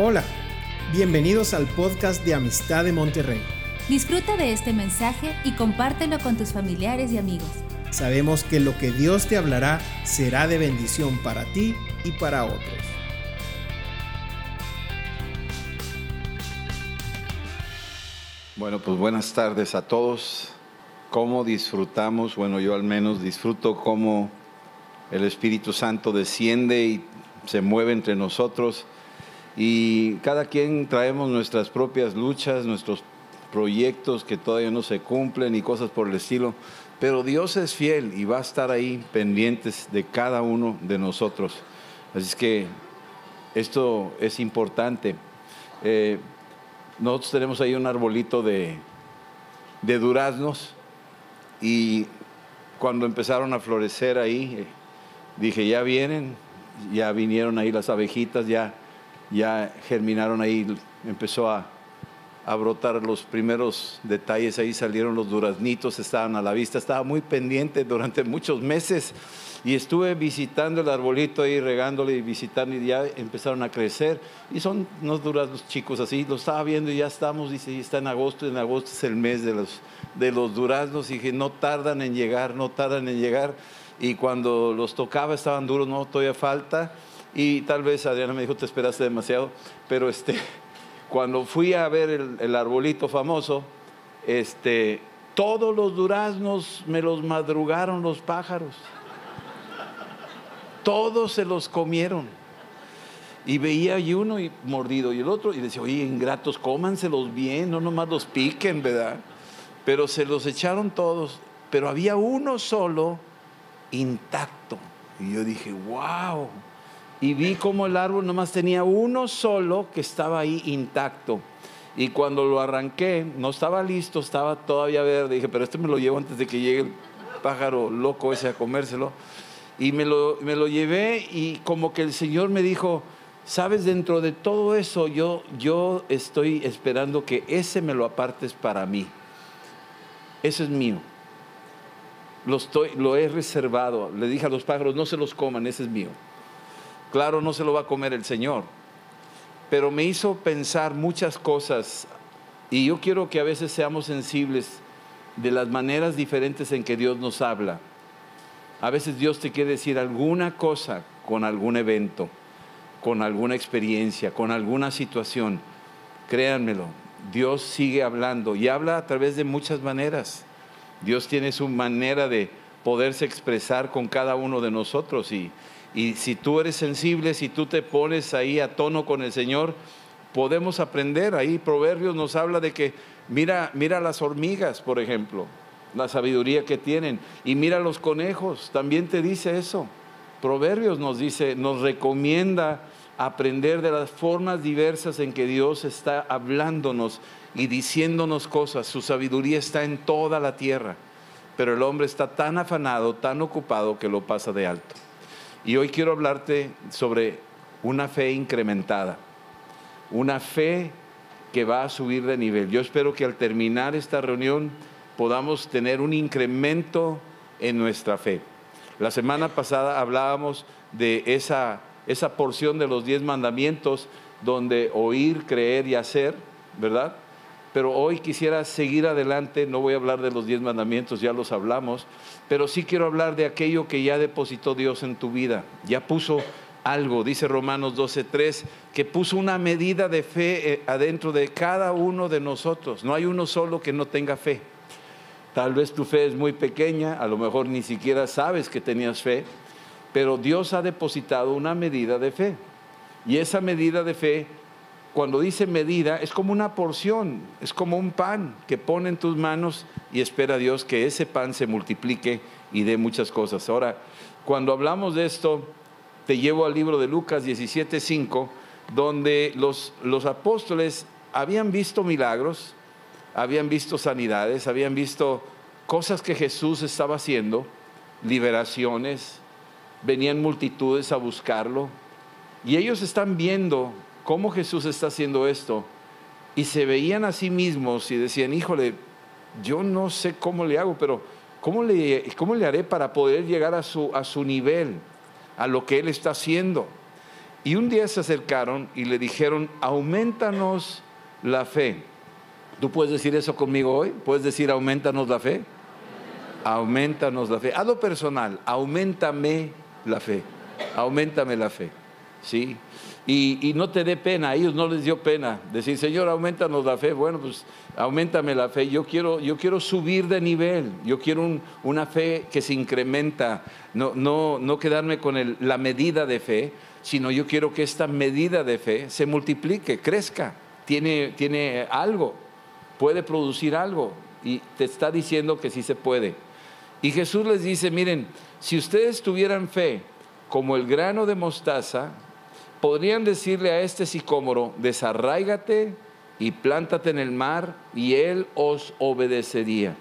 Hola, bienvenidos al podcast de Amistad de Monterrey. Disfruta de este mensaje y compártelo con tus familiares y amigos. Sabemos que lo que Dios te hablará será de bendición para ti y para otros. Bueno, pues buenas tardes a todos. ¿Cómo disfrutamos? Bueno, yo al menos disfruto cómo el Espíritu Santo desciende y se mueve entre nosotros y cada quien traemos nuestras propias luchas, nuestros proyectos que todavía no se cumplen y cosas por el estilo, pero Dios es fiel y va a estar ahí pendientes de cada uno de nosotros. Así es que esto es importante. Eh, nosotros tenemos ahí un arbolito de, de duraznos y cuando empezaron a florecer ahí, eh, dije, ya vienen, ya vinieron ahí las abejitas, ya, ya germinaron ahí, empezó a, brotar los primeros detalles, ahí salieron los duraznitos, estaban a la vista, estaba muy pendiente durante muchos meses. Y estuve visitando el arbolito ahí, regándole y visitando y ya empezaron a crecer. Y son unos duraznos chicos así, lo estaba viendo y ya estamos, dice, y está en agosto, en agosto es el mes de los, de los duraznos y dije, no tardan en llegar, no tardan en llegar y cuando los tocaba estaban duros, no, todavía falta. Y tal vez Adriana me dijo, te esperaste demasiado, pero este, cuando fui a ver el, arbolito famoso, este, todos los duraznos me los madrugaron los pájaros. Todos se los comieron. Y veía ahí uno y mordido y el otro y decía, oye, ingratos, cómanselos bien, no nomás los piquen, ¿verdad? Pero se los echaron todos, pero había uno solo intacto. Y yo dije, wow. Y vi como el árbol nomás tenía uno solo que estaba ahí intacto. Y cuando lo arranqué, no estaba listo, estaba todavía verde. Dije, pero este me lo llevo antes de que llegue el pájaro loco ese a comérselo. Y me lo, me lo llevé y como que el Señor me dijo, sabes, dentro de todo eso yo, yo estoy esperando que ese me lo apartes para mí. Eso es mío lo, estoy, lo he reservado. Le dije a los pájaros, no se los coman, ese es mío. Claro, no se lo va a comer el Señor, pero me hizo pensar muchas cosas y yo quiero que a veces seamos sensibles de las maneras diferentes en que Dios nos habla. A veces Dios te quiere decir alguna cosa con algún evento, con alguna experiencia, con alguna situación. Créanmelo, Dios sigue hablando y habla a través de muchas maneras. Dios tiene su manera de poderse expresar con cada uno de nosotros y, y si tú eres sensible, si tú te pones ahí a tono con el Señor, podemos aprender. Ahí Proverbios nos habla de que mira, mira las hormigas, por ejemplo, la sabiduría que tienen. Y mira los conejos, también te dice eso. Proverbios nos dice, nos recomienda aprender de las formas diversas en que Dios está hablándonos y diciéndonos cosas. Su sabiduría está en toda la tierra, pero el hombre está tan afanado, tan ocupado que lo pasa de alto. Y hoy quiero hablarte sobre una fe incrementada, una fe que va a subir de nivel. Yo espero que al terminar esta reunión podamos tener un incremento en nuestra fe. La semana pasada hablábamos de esa esa porción de los diez mandamientos donde oír, creer y hacer, ¿verdad? Pero hoy quisiera seguir adelante, no voy a hablar de los diez mandamientos, ya los hablamos, pero sí quiero hablar de aquello que ya depositó Dios en tu vida, ya puso algo, dice Romanos 12:3, que puso una medida de fe eh, adentro de cada uno de nosotros. No hay uno solo que no tenga fe. Tal vez tu fe es muy pequeña, a lo mejor ni siquiera sabes que tenías fe, pero Dios ha depositado una medida de fe. Y esa medida de fe, cuando dice medida, es como una porción, es como un pan que pone en tus manos y espera a Dios que ese pan se multiplique y dé muchas cosas. Ahora, cuando hablamos de esto, te llevo al libro de Lucas 17:5, donde los, los apóstoles habían visto milagros, habían visto sanidades, habían visto cosas que Jesús estaba haciendo, liberaciones, venían multitudes a buscarlo. Y ellos están viendo cómo Jesús está haciendo esto. Y se veían a sí mismos y decían, híjole, yo no sé cómo le hago, pero ¿cómo le, cómo le haré para poder llegar a su, a su nivel, a lo que Él está haciendo? Y un día se acercaron y le dijeron, aumentanos la fe. ¿Tú puedes decir eso conmigo hoy? ¿Puedes decir aumentanos la fe? Aumentanos la fe. A lo personal, aumentame la fe. Aumentame la fe. ¿Sí? Y, no te dé pena, a ellos no les dio pena decir, Señor, aumentanos la fe. Bueno, pues aumentame la fe. Yo quiero, yo quiero subir de nivel, yo quiero una fe que se incrementa, no, no, no quedarme con la medida de fe, sino yo quiero que esta medida de fe se multiplique, crezca, tiene, tiene algo, puede producir algo. Y te está diciendo que sí se puede. Y Jesús les dice, miren, si ustedes tuvieran fe como el grano de mostaza, podrían decirle a este sicómoro, desarráigate y plántate en el mar y él os obedecería.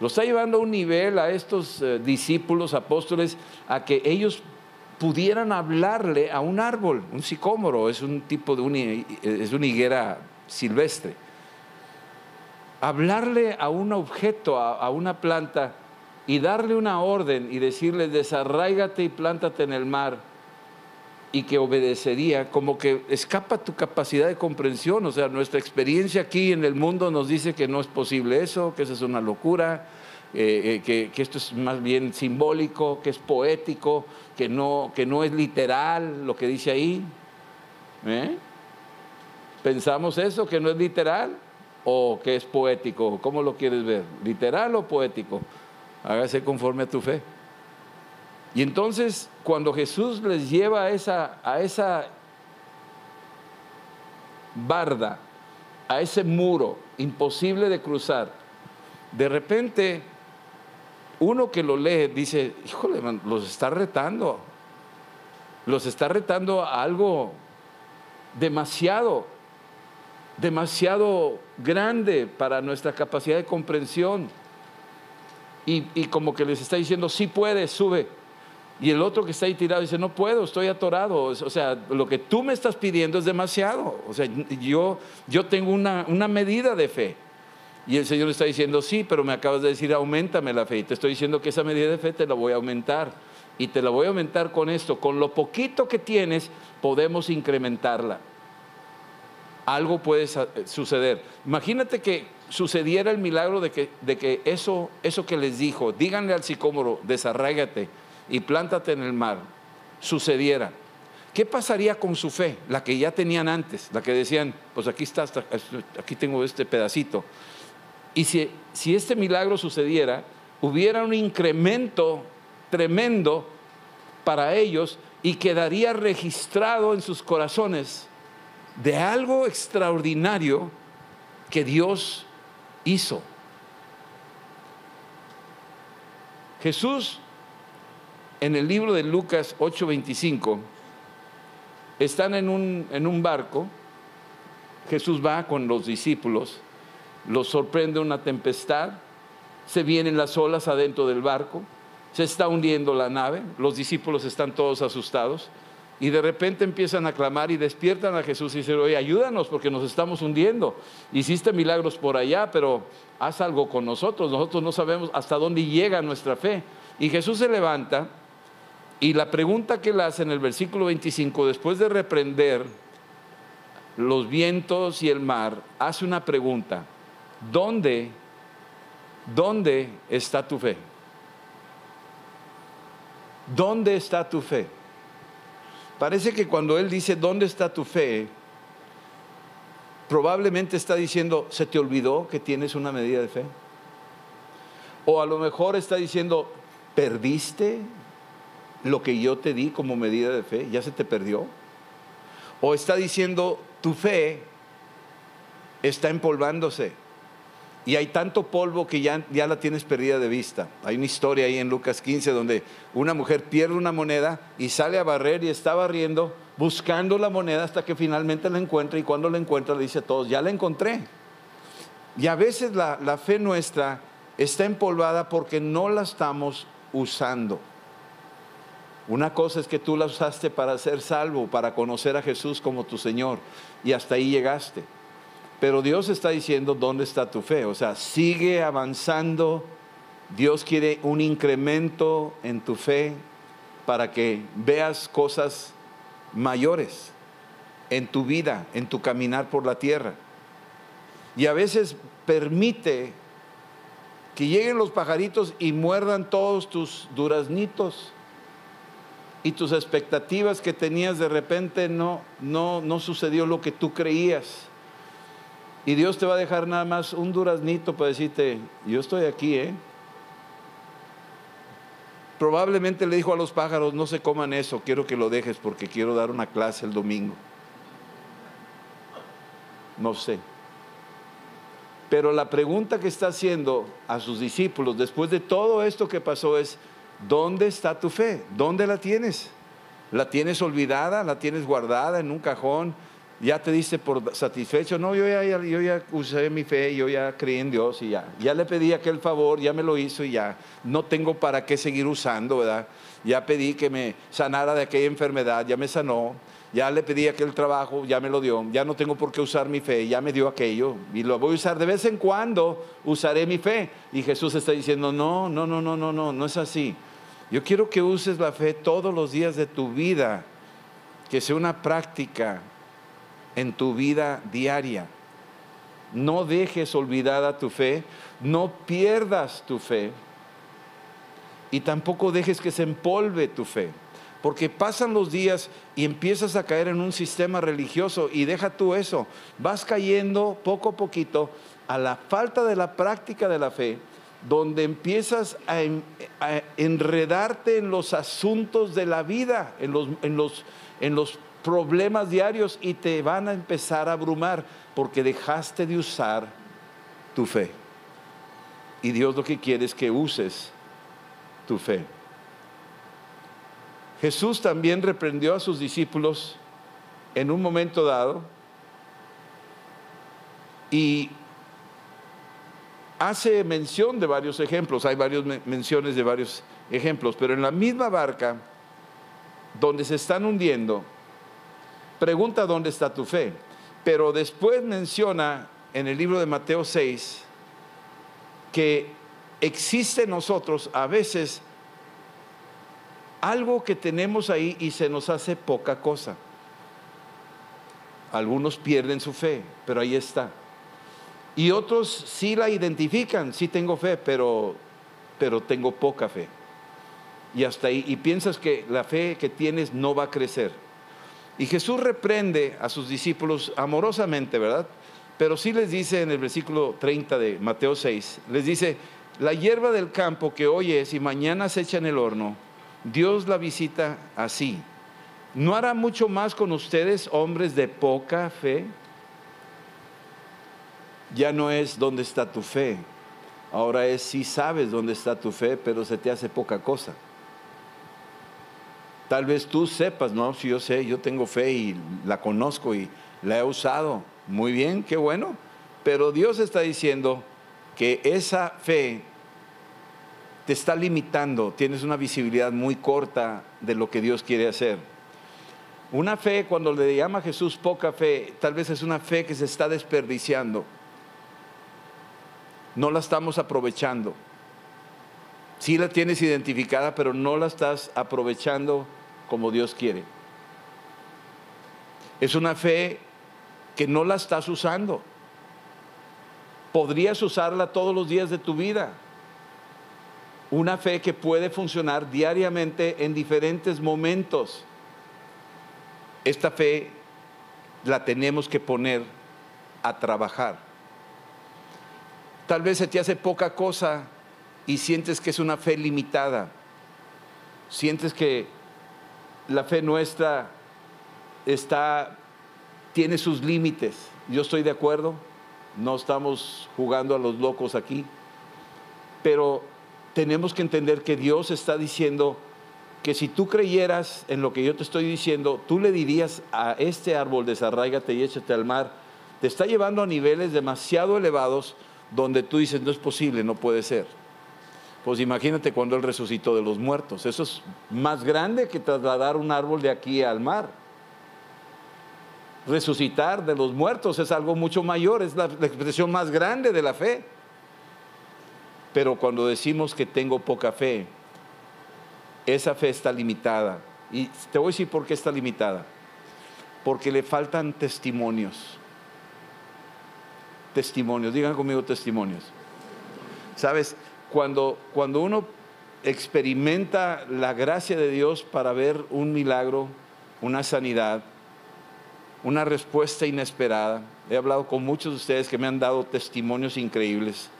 Lo está llevando a un nivel a estos eh, discípulos, apóstoles, a que ellos pudieran hablarle a un árbol, un sicómoro, es un tipo de es una higuera silvestre. Hablarle a un objeto, a una planta, y darle una orden y decirle, desarráigate y plántate en el mar y que obedecería, como que escapa tu capacidad de comprensión. O sea, nuestra experiencia aquí en el mundo nos dice que no es posible eso, que eso es una locura, eh, eh, que, esto es más bien simbólico, que es poético, que no, que no es literal lo que dice ahí. ¿Eh? ¿Pensamos eso, que no es literal o que es poético? ¿Cómo lo quieres ver? ¿Literal o poético? Hágase conforme a tu fe. Y entonces, cuando Jesús les lleva a esa, a esa barda, a ese muro imposible de cruzar, de repente uno que lo lee dice, híjole, los está retando, los está retando a algo demasiado, demasiado grande para nuestra capacidad de comprensión. Y, y como que les está diciendo, sí puedes, sube. Y el otro que está ahí tirado dice, no puedo, estoy atorado. O sea, lo que tú me estás pidiendo es demasiado. O sea, yo, yo tengo una, una medida de fe. Y el Señor está diciendo, sí, pero me acabas de decir, aumentame la fe. Y te estoy diciendo que esa medida de fe te la voy a aumentar. Y te la voy a aumentar con esto. Con lo poquito que tienes, podemos incrementarla. Algo puede suceder. Imagínate que sucediera el milagro de que, de que eso, eso que les dijo, díganle al sicómoro, desarráigate y plántate en el mar, sucediera, ¿qué pasaría con su fe, la que ya tenían antes, la que decían, pues aquí está, aquí tengo este pedacito? Y si, si este milagro sucediera, hubiera un incremento tremendo para ellos y quedaría registrado en sus corazones de algo extraordinario que Dios hizo. Jesús en el libro de Lucas 8:25, están en un, en un barco, Jesús va con los discípulos, los sorprende una tempestad, se vienen las olas adentro del barco, se está hundiendo la nave, los discípulos están todos asustados y de repente empiezan a clamar y despiertan a Jesús y dicen, oye, ayúdanos porque nos estamos hundiendo. Hiciste milagros por allá, pero haz algo con nosotros, nosotros no sabemos hasta dónde llega nuestra fe. Y Jesús se levanta y la pregunta que él hace en el versículo 25, después de reprender los vientos y el mar, hace una pregunta. ¿Dónde, dónde está tu fe? ¿Dónde está tu fe? Parece que cuando él dice, ¿dónde está tu fe? Probablemente está diciendo, ¿se te olvidó que tienes una medida de fe? O a lo mejor está diciendo, ¿perdiste lo que yo te di como medida de fe ya se te perdió? ¿O está diciendo tu fe está empolvándose y hay tanto polvo que ya, ya la tienes perdida de vista? Hay una historia ahí en Lucas 15 donde una mujer pierde una moneda y sale a barrer y está barriendo buscando la moneda hasta que finalmente la encuentra y cuando la encuentra le dice a todos, ya la encontré. Y a veces la, la fe nuestra está empolvada porque no la estamos usando. Una cosa es que tú la usaste para ser salvo, para conocer a Jesús como tu Señor, y hasta ahí llegaste. Pero Dios está diciendo, ¿dónde está tu fe? O sea, sigue avanzando. Dios quiere un incremento en tu fe para que veas cosas mayores en tu vida, en tu caminar por la tierra. Y a veces permite que lleguen los pajaritos y muerdan todos tus duraznitos y tus expectativas que tenías de repente no, no, no sucedió lo que tú creías. Y Dios te va a dejar nada más un duraznito para decirte, yo estoy aquí, ¿eh? Probablemente le dijo a los pájaros, no se coman eso, quiero que lo dejes porque quiero dar una clase el domingo. No sé. Pero la pregunta que está haciendo a sus discípulos después de todo esto que pasó es, ¿dónde está tu fe? ¿Dónde la tienes? ¿La tienes olvidada? ¿La tienes guardada en un cajón? ¿Ya te diste por satisfecho? No, yo ya, yo ya usé mi fe, yo ya creí en Dios y ya. Ya le pedí aquel favor, ya me lo hizo y ya. No tengo para qué seguir usando, ¿verdad? Ya pedí que me sanara de aquella enfermedad, ya me sanó ya le pedí aquel trabajo, ya me lo dio, ya no tengo por qué usar mi fe, ya me dio aquello y lo voy a usar de vez en cuando, usaré mi fe. Y Jesús está diciendo, no, no, no, no, no, no, no es así. Yo quiero que uses la fe todos los días de tu vida, que sea una práctica en tu vida diaria. No dejes olvidada tu fe, no pierdas tu fe y tampoco dejes que se empolve tu fe. Porque pasan los días y empiezas a caer en un sistema religioso y deja tú eso. Vas cayendo poco a poquito a la falta de la práctica de la fe, donde empiezas a, enredarte en los asuntos de la vida, en los, en, los, en los problemas diarios y te van a empezar a abrumar porque dejaste de usar tu fe. Y Dios lo que quiere es que uses tu fe. Jesús también reprendió a sus discípulos en un momento dado y hace mención de varios ejemplos, hay varias menciones de varios ejemplos, pero en la misma barca donde se están hundiendo, pregunta dónde está tu fe, pero después menciona en el libro de Mateo 6 que existe en nosotros a veces algo que tenemos ahí y se nos hace poca cosa. Algunos pierden su fe, pero ahí está. Y otros sí la identifican, sí tengo fe, pero, pero tengo poca fe. Y hasta ahí, y piensas que la fe que tienes no va a crecer. Y Jesús reprende a sus discípulos amorosamente, ¿verdad? Pero sí les dice en el versículo 30 de Mateo 6, les dice, la hierba del campo que hoy es y mañana se echa en el horno, Dios la visita así. ¿No hará mucho más con ustedes, hombres de poca fe? Ya no es dónde está tu fe. Ahora es si sabes dónde está tu fe, pero se te hace poca cosa. Tal vez tú sepas, no, si yo sé, yo tengo fe y la conozco y la he usado. Muy bien, qué bueno. Pero Dios está diciendo que esa fe te está limitando, tienes una visibilidad muy corta de lo que Dios quiere hacer. Una fe, cuando le llama a Jesús poca fe, tal vez es una fe que se está desperdiciando. No la estamos aprovechando. Sí la tienes identificada, pero no la estás aprovechando como Dios quiere. Es una fe que no la estás usando. Podrías usarla todos los días de tu vida una fe que puede funcionar diariamente en diferentes momentos. Esta fe la tenemos que poner a trabajar. Tal vez se te hace poca cosa y sientes que es una fe limitada. Sientes que la fe nuestra está tiene sus límites. Yo estoy de acuerdo. No estamos jugando a los locos aquí. Pero tenemos que entender que Dios está diciendo que si tú creyeras en lo que yo te estoy diciendo, tú le dirías a este árbol, desarráigate y échate al mar. Te está llevando a niveles demasiado elevados donde tú dices, no es posible, no puede ser. Pues imagínate cuando Él resucitó de los muertos. Eso es más grande que trasladar un árbol de aquí al mar. Resucitar de los muertos es algo mucho mayor, es la, expresión más grande de la fe. Pero cuando decimos que tengo poca fe, esa fe está limitada. Y te voy a decir por qué está limitada. porque le faltan testimonios. Testimonios, digan conmigo testimonios. Sabes, cuando, cuando uno experimenta la gracia de Dios para ver un milagro, una sanidad, una respuesta inesperada. He hablado con muchos de ustedes que me han dado testimonios increíbles.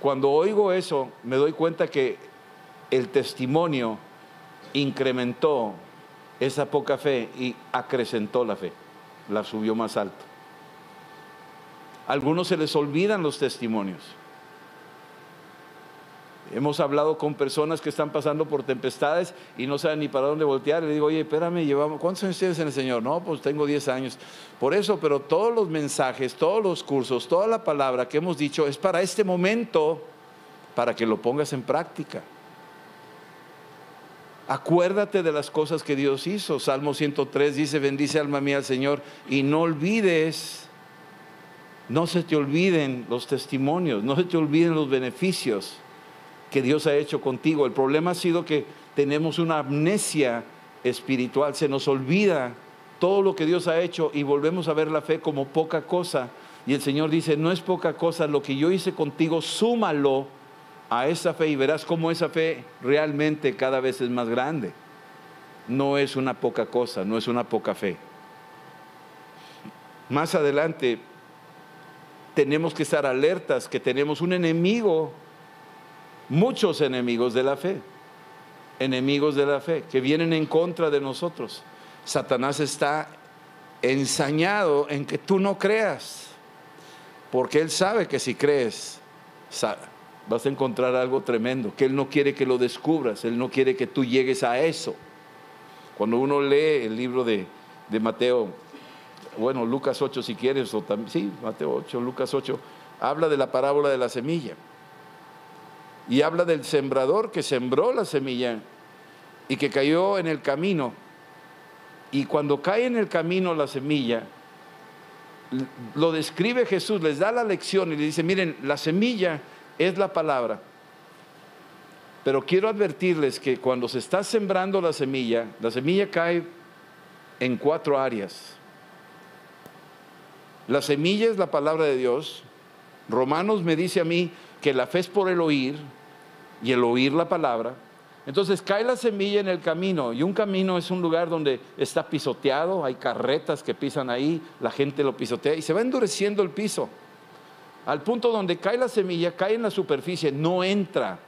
Cuando oigo eso, me doy cuenta que el testimonio incrementó esa poca fe y acrecentó la fe, la subió más alto. Algunos se les olvidan los testimonios. Hemos hablado con personas que están pasando por tempestades y no saben ni para dónde voltear. Le digo, oye, espérame, llevamos, ¿cuántos años tienes en el Señor? No, pues tengo 10 años. Por eso, pero todos los mensajes, todos los cursos, toda la palabra que hemos dicho es para este momento, para que lo pongas en práctica. Acuérdate de las cosas que Dios hizo. Salmo 103 dice, bendice alma mía al Señor y no olvides, no se te olviden los testimonios, no se te olviden los beneficios que Dios ha hecho contigo. El problema ha sido que tenemos una amnesia espiritual, se nos olvida todo lo que Dios ha hecho y volvemos a ver la fe como poca cosa. Y el Señor dice, no es poca cosa, lo que yo hice contigo, súmalo a esa fe y verás cómo esa fe realmente cada vez es más grande. No es una poca cosa, no es una poca fe. Más adelante tenemos que estar alertas que tenemos un enemigo muchos enemigos de la fe, enemigos de la fe, que vienen en contra de nosotros. Satanás está ensañado en que tú no creas, porque él sabe que si crees, vas a encontrar algo tremendo, que él no quiere que lo descubras, él no quiere que tú llegues a eso. Cuando uno lee el libro de, de Mateo, bueno, Lucas 8 si quieres, o también, sí, Mateo 8, Lucas 8, habla de la parábola de la semilla y habla del sembrador que sembró la semilla y que cayó en el camino. Y cuando cae en el camino la semilla, lo describe Jesús, les da la lección y le dice, miren, la semilla es la palabra. Pero quiero advertirles que cuando se está sembrando la semilla, la semilla cae en cuatro áreas. La semilla es la palabra de Dios. Romanos me dice a mí que la fe es por el oír y el oír la palabra. Entonces cae la semilla en el camino y un camino es un lugar donde está pisoteado, hay carretas que pisan ahí, la gente lo pisotea y se va endureciendo el piso. Al punto donde cae la semilla, cae en la superficie, no entra.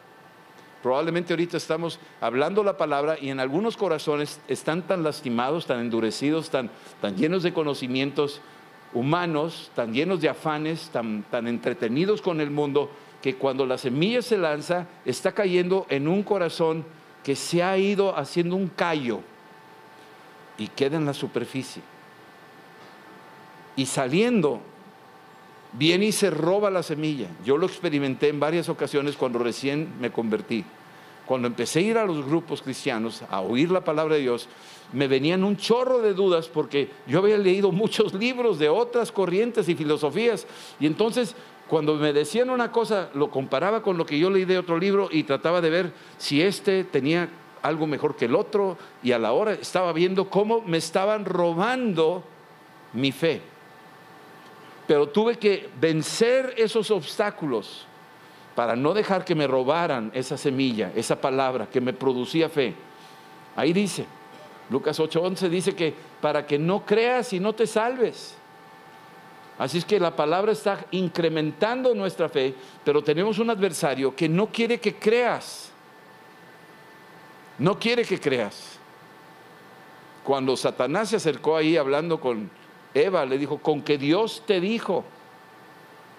Probablemente ahorita estamos hablando la palabra y en algunos corazones están tan lastimados, tan endurecidos, tan, tan llenos de conocimientos humanos, tan llenos de afanes, tan, entretenidos con el mundo, que cuando la semilla se lanza, está cayendo en un corazón que se ha ido haciendo un callo y queda en la superficie. Y saliendo, viene y se roba la semilla. Yo lo experimenté en varias ocasiones cuando recién me convertí. Cuando empecé a ir a los grupos cristianos a oír la palabra de Dios, me venían un chorro de dudas porque yo había leído muchos libros de otras corrientes y filosofías. Y entonces cuando me decían una cosa, lo comparaba con lo que yo leí de otro libro y trataba de ver si este tenía algo mejor que el otro y a la hora estaba viendo cómo me estaban robando mi fe. Pero tuve que vencer esos obstáculos para no dejar que me robaran esa semilla, esa palabra que me producía fe. Ahí dice, Lucas 8:11 dice que para que no creas y no te salves. Así es que la palabra está incrementando nuestra fe, pero tenemos un adversario que no quiere que creas. No quiere que creas. Cuando Satanás se acercó ahí hablando con Eva, le dijo, con que Dios te dijo,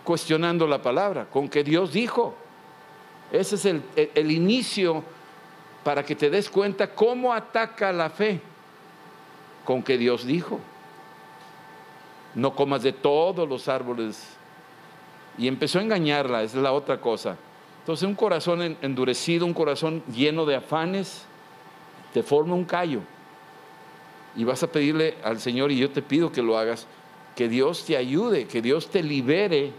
cuestionando la palabra, con que Dios dijo. Ese es el, el inicio para que te des cuenta cómo ataca la fe, con que Dios dijo no comas de todos los árboles. Y empezó a engañarla, es la otra cosa. Entonces un corazón endurecido, un corazón lleno de afanes, te forma un callo. Y vas a pedirle al Señor, y yo te pido que lo hagas, que Dios te ayude, que Dios te libere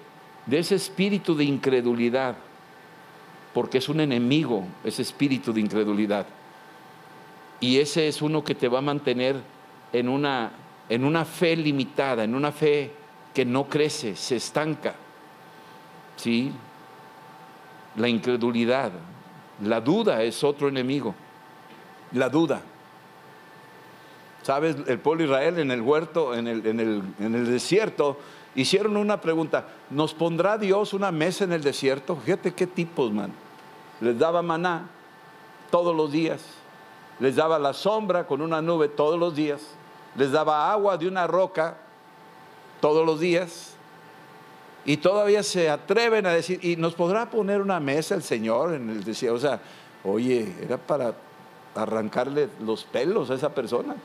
de ese espíritu de incredulidad, porque es un enemigo ese espíritu de incredulidad. Y ese es uno que te va a mantener en una en una fe limitada, en una fe que no crece, se estanca. ¿Sí? La incredulidad, la duda es otro enemigo. La duda. ¿Sabes? El pueblo Israel en el huerto, en el, en el, en el desierto, hicieron una pregunta, ¿nos pondrá Dios una mesa en el desierto? Fíjate qué tipos, man. Les daba maná todos los días, les daba la sombra con una nube todos los días, les daba agua de una roca todos los días, y todavía se atreven a decir, ¿y nos podrá poner una mesa el Señor en el desierto? O sea, oye, era para arrancarle los pelos a esa persona.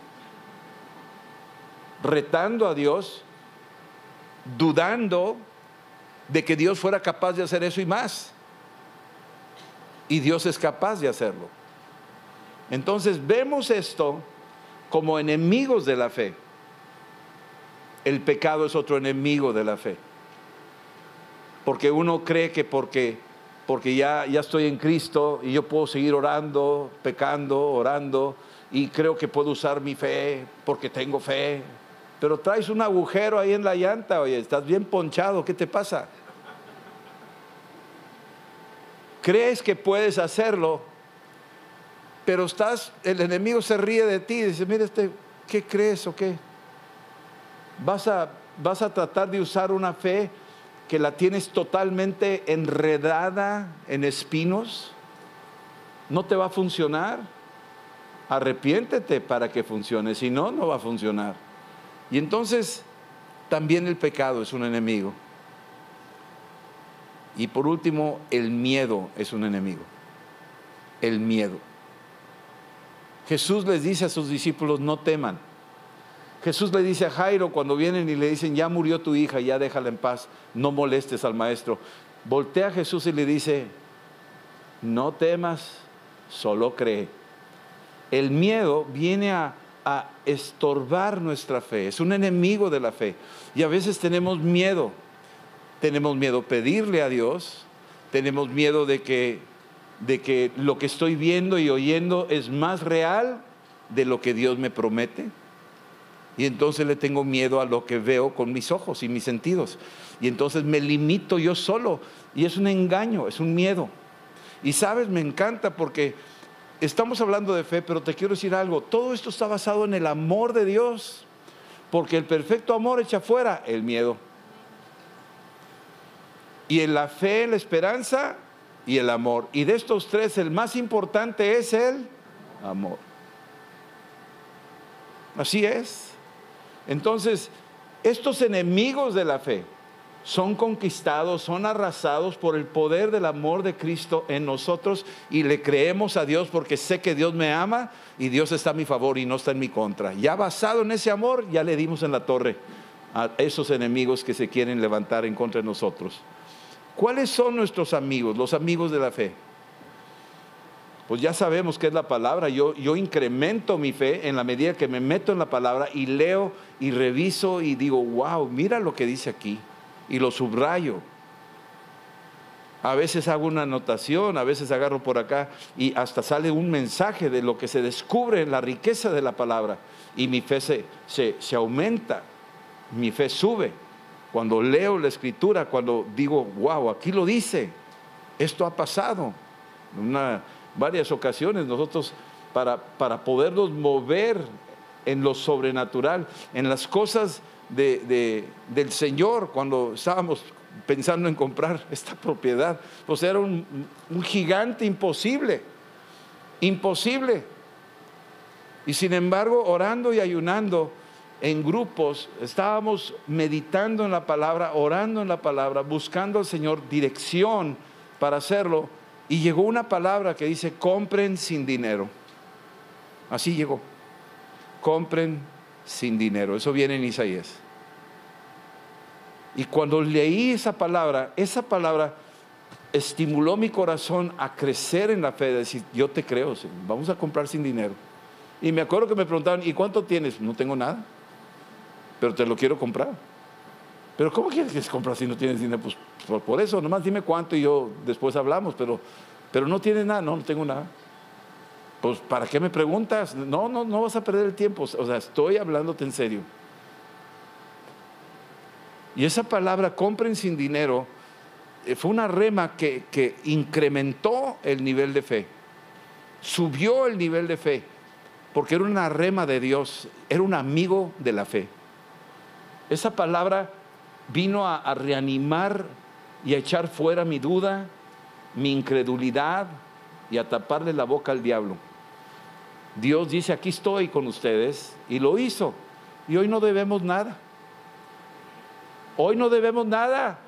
Retando a Dios, dudando de que Dios fuera capaz de hacer eso y más. Y Dios es capaz de hacerlo. Entonces vemos esto como enemigos de la fe. El pecado es otro enemigo de la fe. Porque uno cree que porque, porque ya, ya estoy en Cristo y yo puedo seguir orando, pecando, orando, y creo que puedo usar mi fe porque tengo fe. Pero traes un agujero ahí en la llanta, oye, estás bien ponchado, ¿qué te pasa? Crees que puedes hacerlo, pero estás, el enemigo se ríe de ti y dice, mira, este, ¿qué crees o qué? Vas a, vas a tratar de usar una fe que la tienes totalmente enredada en espinos, no te va a funcionar. Arrepiéntete para que funcione, si no, no va a funcionar. Y entonces también el pecado es un enemigo. Y por último, el miedo es un enemigo. El miedo. Jesús les dice a sus discípulos, no teman. Jesús le dice a Jairo cuando vienen y le dicen, ya murió tu hija, ya déjala en paz, no molestes al maestro. Voltea a Jesús y le dice, no temas, solo cree. El miedo viene a, a estorbar nuestra fe, es un enemigo de la fe. Y a veces tenemos miedo, tenemos miedo pedirle a Dios, tenemos miedo de que, de que lo que estoy viendo y oyendo es más real de lo que Dios me promete. Y entonces le tengo miedo a lo que veo con mis ojos y mis sentidos. Y entonces me limito yo solo. Y es un engaño, es un miedo. Y sabes, me encanta porque estamos hablando de fe, pero te quiero decir algo. Todo esto está basado en el amor de Dios. Porque el perfecto amor echa fuera el miedo. Y en la fe, la esperanza y el amor. Y de estos tres, el más importante es el amor. Así es. Entonces, estos enemigos de la fe son conquistados, son arrasados por el poder del amor de Cristo en nosotros y le creemos a Dios porque sé que Dios me ama y Dios está a mi favor y no está en mi contra. Ya basado en ese amor, ya le dimos en la torre a esos enemigos que se quieren levantar en contra de nosotros. ¿Cuáles son nuestros amigos, los amigos de la fe? pues ya sabemos qué es la palabra. Yo, yo incremento mi fe en la medida que me meto en la palabra y leo y reviso y digo, wow, mira lo que dice aquí. Y lo subrayo. A veces hago una anotación, a veces agarro por acá y hasta sale un mensaje de lo que se descubre en la riqueza de la palabra. Y mi fe se, se, se aumenta, mi fe sube. Cuando leo la escritura, cuando digo, wow, aquí lo dice, esto ha pasado. Una, varias ocasiones nosotros para, para podernos mover en lo sobrenatural, en las cosas de, del Señor, cuando estábamos pensando en comprar esta propiedad, pues era un, un gigante imposible, imposible. Y sin embargo, orando y ayunando en grupos, estábamos meditando en la palabra, orando en la palabra, buscando al Señor dirección para hacerlo y llegó una palabra que dice, compren sin dinero. Así llegó. Compren sin dinero. Eso viene en Isaías. Y cuando leí esa palabra, esa palabra estimuló mi corazón a crecer en la fe, de decir, yo te creo, vamos a comprar sin dinero. Y me acuerdo que me preguntaban, ¿y cuánto tienes? No tengo nada, pero te lo quiero comprar. Pero ¿cómo quieres que se comprar si no tienes dinero? Pues por, eso, nomás dime cuánto y yo después hablamos, pero, pero no tienes nada, no, no tengo nada. Pues ¿para qué me preguntas? No, no, no vas a perder el tiempo. O sea, estoy hablándote en serio. Y esa palabra, compren sin dinero, eh, fue una rema que, que incrementó el nivel de fe, subió el nivel de fe, porque era una rema de Dios, era un amigo de la fe. Esa palabra vino a, a reanimar y a echar fuera mi duda, mi incredulidad y a taparle la boca al diablo. Dios dice, aquí estoy con ustedes y lo hizo. Y hoy no debemos nada. Hoy no debemos nada.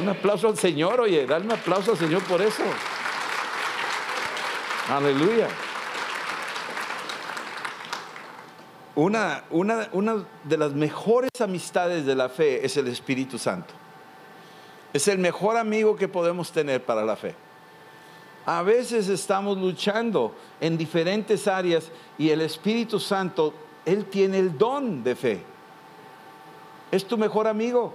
Un aplauso al Señor, oye, dale un aplauso al Señor por eso. Aleluya. Una, una, una de las mejores amistades de la fe es el Espíritu Santo. Es el mejor amigo que podemos tener para la fe. A veces estamos luchando en diferentes áreas y el Espíritu Santo, Él tiene el don de fe. Es tu mejor amigo.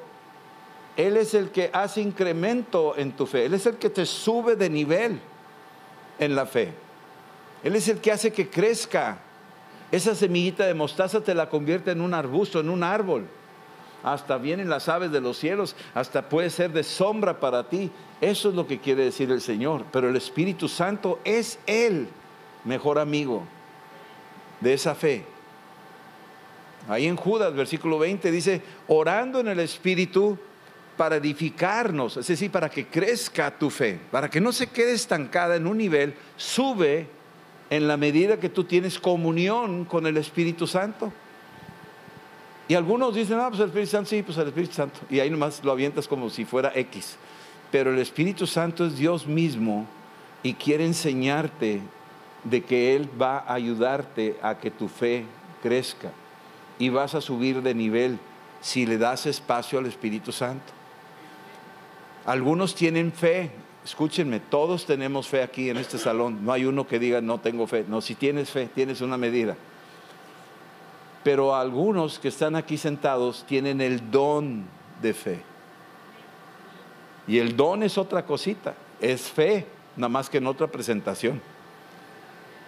Él es el que hace incremento en tu fe. Él es el que te sube de nivel en la fe. Él es el que hace que crezca. Esa semillita de mostaza te la convierte en un arbusto, en un árbol hasta vienen las aves de los cielos, hasta puede ser de sombra para ti. Eso es lo que quiere decir el Señor. Pero el Espíritu Santo es el mejor amigo de esa fe. Ahí en Judas, versículo 20, dice, orando en el Espíritu para edificarnos, es decir, para que crezca tu fe, para que no se quede estancada en un nivel, sube en la medida que tú tienes comunión con el Espíritu Santo. Y algunos dicen, ah, pues el Espíritu Santo, sí, pues el Espíritu Santo. Y ahí nomás lo avientas como si fuera X. Pero el Espíritu Santo es Dios mismo y quiere enseñarte de que Él va a ayudarte a que tu fe crezca. Y vas a subir de nivel si le das espacio al Espíritu Santo. Algunos tienen fe. Escúchenme, todos tenemos fe aquí en este salón. No hay uno que diga no tengo fe. No, si tienes fe, tienes una medida. Pero algunos que están aquí sentados tienen el don de fe. Y el don es otra cosita, es fe, nada más que en otra presentación.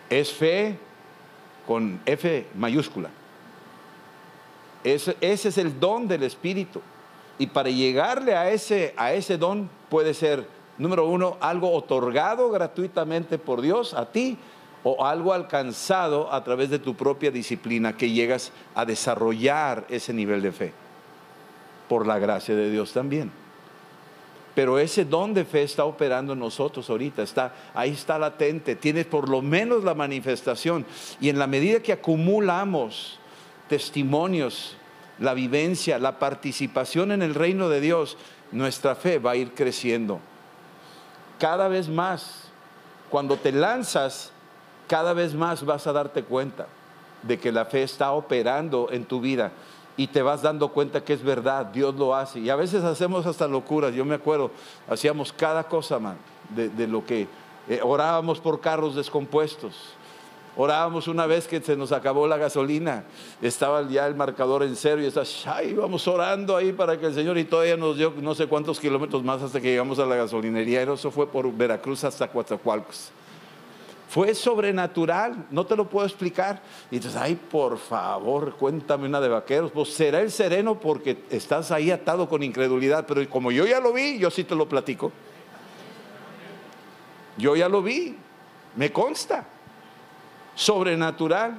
Es fe con F mayúscula. Ese, es el don del Espíritu. Y para llegarle a ese, a ese don puede ser, número uno, algo otorgado gratuitamente por Dios a ti o algo alcanzado a través de tu propia disciplina que llegas a desarrollar ese nivel de fe. Por la gracia de Dios también. Pero ese don de fe está operando en nosotros ahorita, está, ahí está latente, tiene por lo menos la manifestación. Y en la medida que acumulamos testimonios, la vivencia, la participación en el reino de Dios, nuestra fe va a ir creciendo. Cada vez más, cuando te lanzas cada vez más vas a darte cuenta de que la fe está operando en tu vida y te vas dando cuenta que es verdad, Dios lo hace. Y a veces hacemos hasta locuras, yo me acuerdo, hacíamos cada cosa, man, de, lo que eh, orábamos por carros descompuestos. Orábamos una vez que se nos acabó la gasolina, estaba ya el marcador en cero y está, íbamos orando ahí para que el Señor y todavía nos dio no sé cuántos kilómetros más hasta que llegamos a la gasolinería. Eso fue por Veracruz hasta Coatzacoalcos. Fue sobrenatural, no te lo puedo explicar. Y dices, ay, por favor, cuéntame una de vaqueros. Pues será el sereno porque estás ahí atado con incredulidad. Pero como yo ya lo vi, yo sí te lo platico. Yo ya lo vi, me consta. Sobrenatural.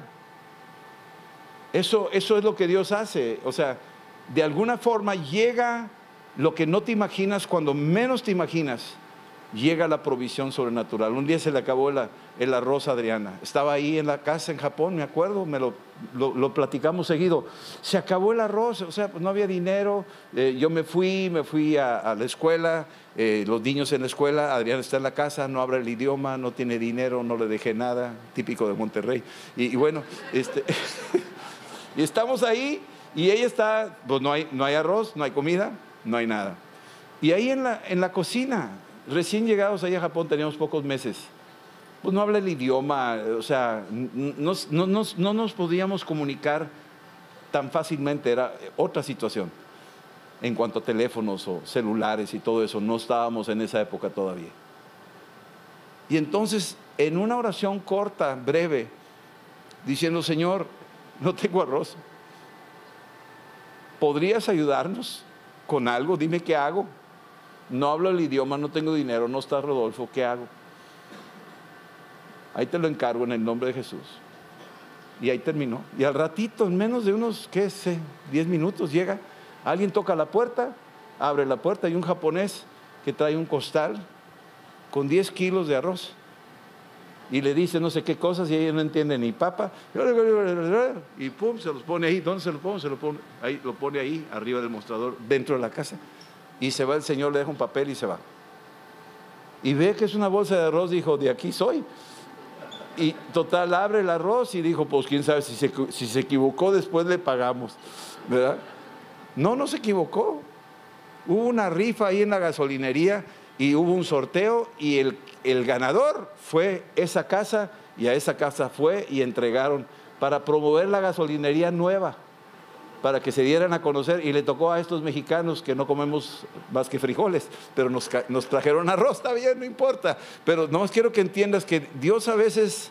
Eso, eso es lo que Dios hace. O sea, de alguna forma llega lo que no te imaginas cuando menos te imaginas llega la provisión sobrenatural. Un día se le acabó el, arroz a Adriana. Estaba ahí en la casa en Japón, me acuerdo, me lo, lo, platicamos seguido. Se acabó el arroz, o sea, pues no había dinero. Eh, yo me fui, me fui a, la escuela, eh, los niños en la escuela, Adriana está en la casa, no habla el idioma, no tiene dinero, no le dejé nada, típico de Monterrey. Y, bueno, este, y estamos ahí y ella está, pues no hay, no hay arroz, no hay comida, no hay nada. Y ahí en la, en la cocina, Recién llegados ahí a Japón teníamos pocos meses. Pues no habla el idioma, o sea, no, no nos podíamos comunicar tan fácilmente, era otra situación. En cuanto a teléfonos o celulares y todo eso, no estábamos en esa época todavía. Y entonces, en una oración corta, breve, diciendo, Señor, no tengo arroz, ¿podrías ayudarnos? con algo, dime qué hago. No hablo el idioma, no tengo dinero, no está Rodolfo, ¿qué hago? Ahí te lo encargo en el nombre de Jesús. Y ahí terminó. Y al ratito, en menos de unos, qué sé, 10 minutos, llega, alguien toca la puerta, abre la puerta y un japonés que trae un costal con 10 kilos de arroz. Y le dice no sé qué cosas y ella no entiende ni papa. Y pum, se los pone ahí. ¿Dónde se lo pone? Se lo pone ahí, lo pone ahí, arriba del mostrador, dentro de la casa. Y se va el señor, le deja un papel y se va. Y ve que es una bolsa de arroz, dijo, de aquí soy. Y total, abre el arroz y dijo, pues quién sabe, si se, si se equivocó, después le pagamos. ¿Verdad? No, no se equivocó. Hubo una rifa ahí en la gasolinería y hubo un sorteo y el, el ganador fue esa casa y a esa casa fue y entregaron para promover la gasolinería nueva, para que se dieran a conocer y le tocó a estos mexicanos que no comemos más que frijoles, pero nos, trajeron arroz, está bien, no importa, pero no quiero que entiendas que Dios a veces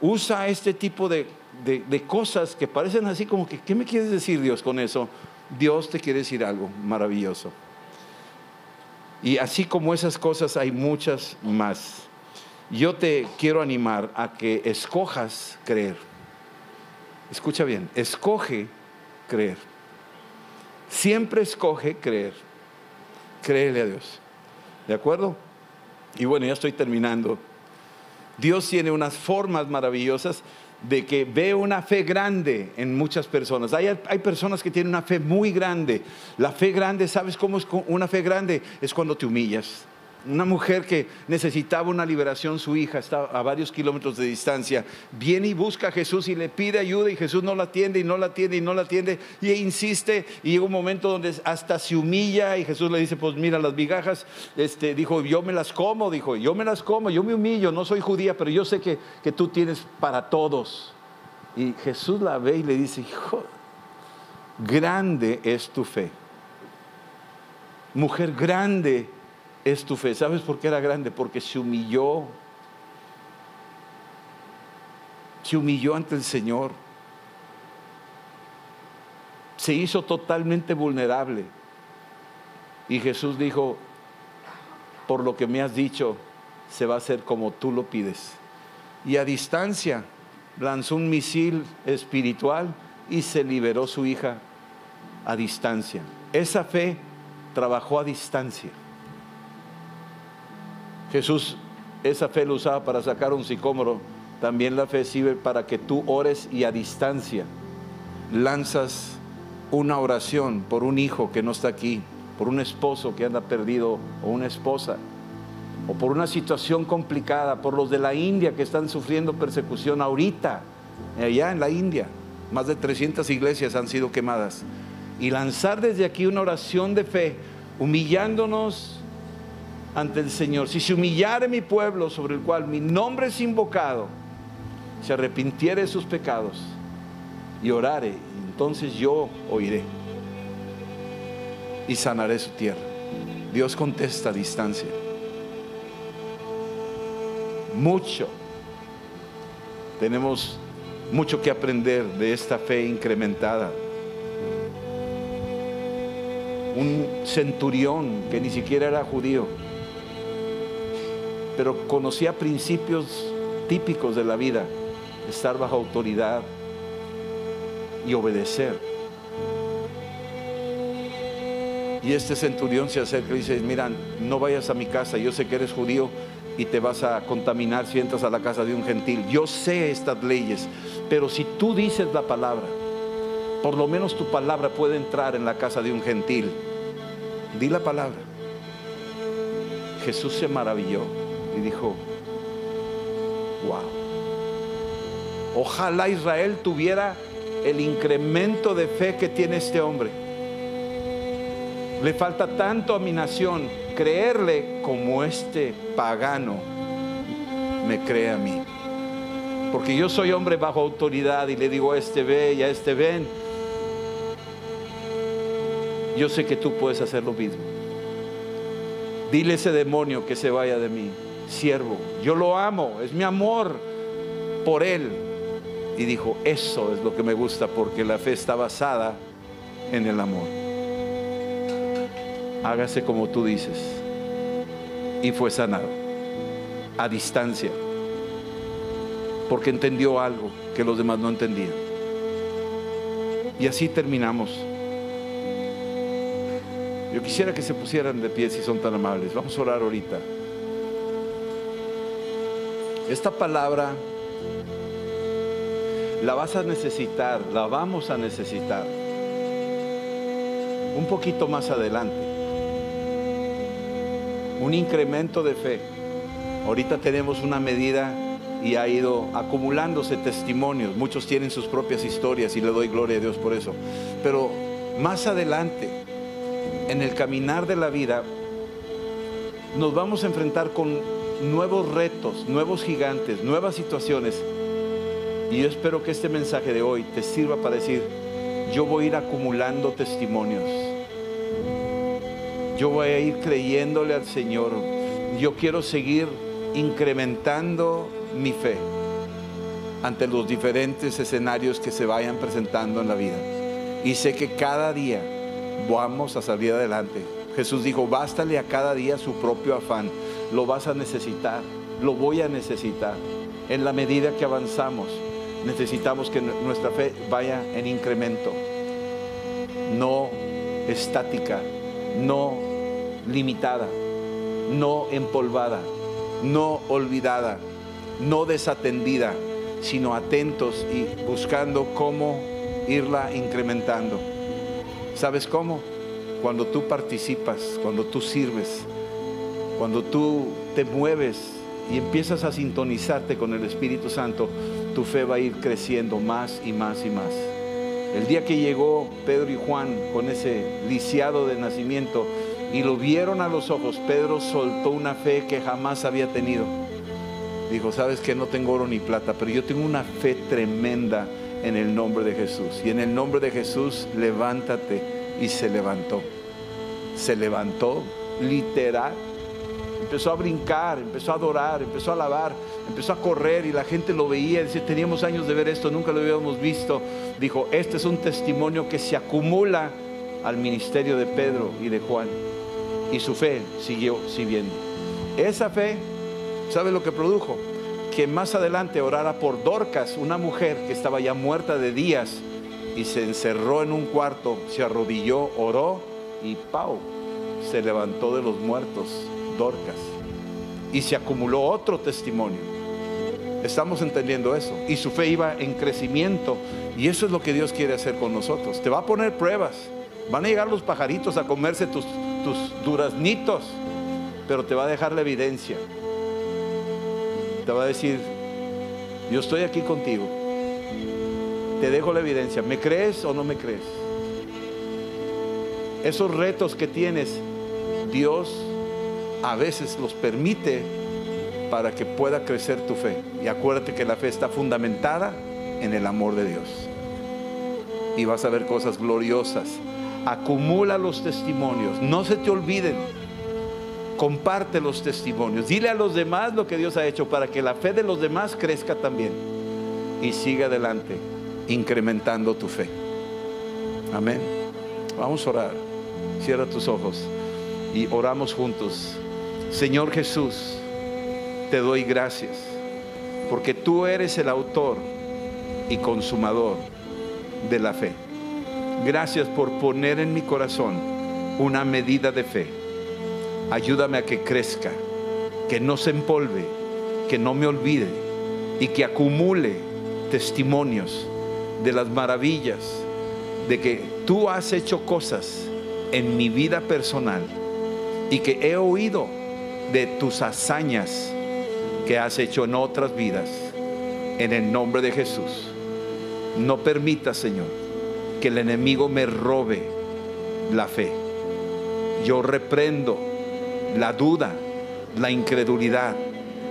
usa este tipo de, de, de cosas que parecen así como que, ¿qué me quieres decir Dios con eso? Dios te quiere decir algo maravilloso. Y así como esas cosas hay muchas más. Yo te quiero animar a que escojas creer. Escucha bien, escoge creer. Siempre escoge creer. Créele a Dios. ¿De acuerdo? Y bueno, ya estoy terminando. Dios tiene unas formas maravillosas de que ve una fe grande en muchas personas. Hay, hay, personas que tienen una fe muy grande. La fe grande, ¿sabes cómo es una fe grande? Es cuando te humillas. Una mujer que necesitaba una liberación, su hija está a varios kilómetros de distancia, viene y busca a Jesús y le pide ayuda y Jesús no la atiende y no la atiende y no la atiende y insiste y llega un momento donde hasta se humilla y Jesús le dice, pues mira las migajas, este, dijo, yo me las como, dijo, yo me las como, yo me humillo, no soy judía, pero yo sé que, que tú tienes para todos. Y Jesús la ve y le dice, hijo, grande es tu fe. Mujer grande es tu fe. ¿Sabes por qué era grande? Porque se humilló. Se humilló ante el Señor. Se hizo totalmente vulnerable. Y Jesús dijo, por lo que me has dicho, se va a hacer como tú lo pides. Y a distancia lanzó un misil espiritual y se liberó su hija a distancia. Esa fe trabajó a distancia. Jesús esa fe lo usaba para sacar un sicómoro. También la fe sirve para que tú ores y a distancia lanzas una oración por un hijo que no está aquí, por un esposo que anda perdido o una esposa, o por una situación complicada, por los de la India que están sufriendo persecución ahorita, allá en la India. Más de 300 iglesias han sido quemadas. Y lanzar desde aquí una oración de fe, humillándonos ante el Señor. Si se humillare mi pueblo sobre el cual mi nombre es invocado, se arrepintiere de sus pecados y orare, entonces yo oiré y sanaré su tierra. Dios contesta a distancia. Mucho. Tenemos mucho que aprender de esta fe incrementada. Un centurión que ni siquiera era judío pero conocía principios típicos de la vida, estar bajo autoridad y obedecer. Y este centurión se acerca y dice, mira, no vayas a mi casa, yo sé que eres judío y te vas a contaminar si entras a la casa de un gentil. Yo sé estas leyes, pero si tú dices la palabra, por lo menos tu palabra puede entrar en la casa de un gentil. Di la palabra. Jesús se maravilló y dijo, wow, ojalá Israel tuviera el incremento de fe que tiene este hombre. Le falta tanto a mi nación creerle como este pagano me cree a mí. Porque yo soy hombre bajo autoridad y le digo a este ve y a este ven. Yo sé que tú puedes hacer lo mismo. Dile a ese demonio que se vaya de mí siervo. Yo lo amo, es mi amor por él. Y dijo, eso es lo que me gusta porque la fe está basada en el amor. hágase como tú dices. Y fue sanado, a distancia, porque entendió algo que los demás no entendían. Y así terminamos. Yo quisiera que se pusieran de pie si son tan amables. Vamos a orar ahorita. Esta palabra la vas a necesitar, la vamos a necesitar un poquito más adelante. Un incremento de fe. Ahorita tenemos una medida y ha ido acumulándose testimonios. Muchos tienen sus propias historias y le doy gloria a Dios por eso. Pero más adelante, en el caminar de la vida, nos vamos a enfrentar con nuevos retos, nuevos gigantes, nuevas situaciones. Y yo espero que este mensaje de hoy te sirva para decir, yo voy a ir acumulando testimonios. Yo voy a ir creyéndole al Señor. Yo quiero seguir incrementando mi fe ante los diferentes escenarios que se vayan presentando en la vida. Y sé que cada día vamos a salir adelante. Jesús dijo, bástale a cada día su propio afán. Lo vas a necesitar, lo voy a necesitar. En la medida que avanzamos, necesitamos que nuestra fe vaya en incremento, no estática, no limitada, no empolvada, no olvidada, no desatendida, sino atentos y buscando cómo irla incrementando. ¿Sabes cómo? Cuando tú participas, cuando tú sirves, cuando tú te mueves y empiezas a sintonizarte con el Espíritu Santo, tu fe va a ir creciendo más y más y más. El día que llegó Pedro y Juan con ese lisiado de nacimiento y lo vieron a los ojos, Pedro soltó una fe que jamás había tenido. Dijo, sabes que no tengo oro ni plata, pero yo tengo una fe tremenda en el nombre de Jesús. Y en el nombre de Jesús, levántate. Y se levantó. Se levantó, literal. Empezó a brincar, empezó a adorar, empezó a alabar, empezó a correr y la gente lo veía. Dice, teníamos años de ver esto, nunca lo habíamos visto. Dijo, este es un testimonio que se acumula al ministerio de Pedro y de Juan. Y su fe siguió siguiendo. Esa fe, ¿sabe lo que produjo? Que más adelante orara por Dorcas, una mujer que estaba ya muerta de días y se encerró en un cuarto, se arrodilló, oró y ¡pau! Se levantó de los muertos, Dorcas. Y se acumuló otro testimonio. Estamos entendiendo eso. Y su fe iba en crecimiento. Y eso es lo que Dios quiere hacer con nosotros. Te va a poner pruebas. Van a llegar los pajaritos a comerse tus, tus duraznitos. Pero te va a dejar la evidencia. Te va a decir, yo estoy aquí contigo. Te dejo la evidencia. ¿Me crees o no me crees? Esos retos que tienes, Dios a veces los permite para que pueda crecer tu fe. Y acuérdate que la fe está fundamentada en el amor de Dios. Y vas a ver cosas gloriosas. Acumula los testimonios. No se te olviden. Comparte los testimonios. Dile a los demás lo que Dios ha hecho para que la fe de los demás crezca también. Y siga adelante, incrementando tu fe. Amén. Vamos a orar. Cierra tus ojos y oramos juntos. Señor Jesús, te doy gracias porque tú eres el autor y consumador de la fe. Gracias por poner en mi corazón una medida de fe. Ayúdame a que crezca, que no se empolve, que no me olvide y que acumule testimonios de las maravillas de que tú has hecho cosas en mi vida personal y que he oído de tus hazañas que has hecho en otras vidas. En el nombre de Jesús. No permita, Señor, que el enemigo me robe la fe. Yo reprendo la duda, la incredulidad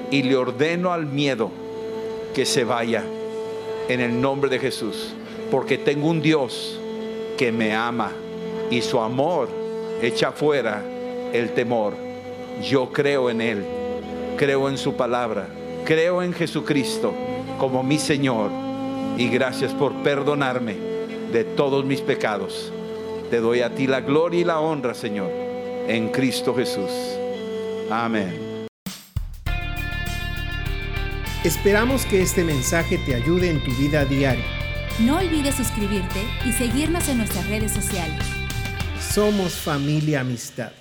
y le ordeno al miedo que se vaya en el nombre de Jesús. Porque tengo un Dios que me ama y su amor echa fuera el temor. Yo creo en Él, creo en su palabra, creo en Jesucristo como mi Señor y gracias por perdonarme de todos mis pecados. Te doy a ti la gloria y la honra, Señor, en Cristo Jesús. Amén. Esperamos que este mensaje te ayude en tu vida diaria. No olvides suscribirte y seguirnos en nuestras redes sociales. Somos familia amistad.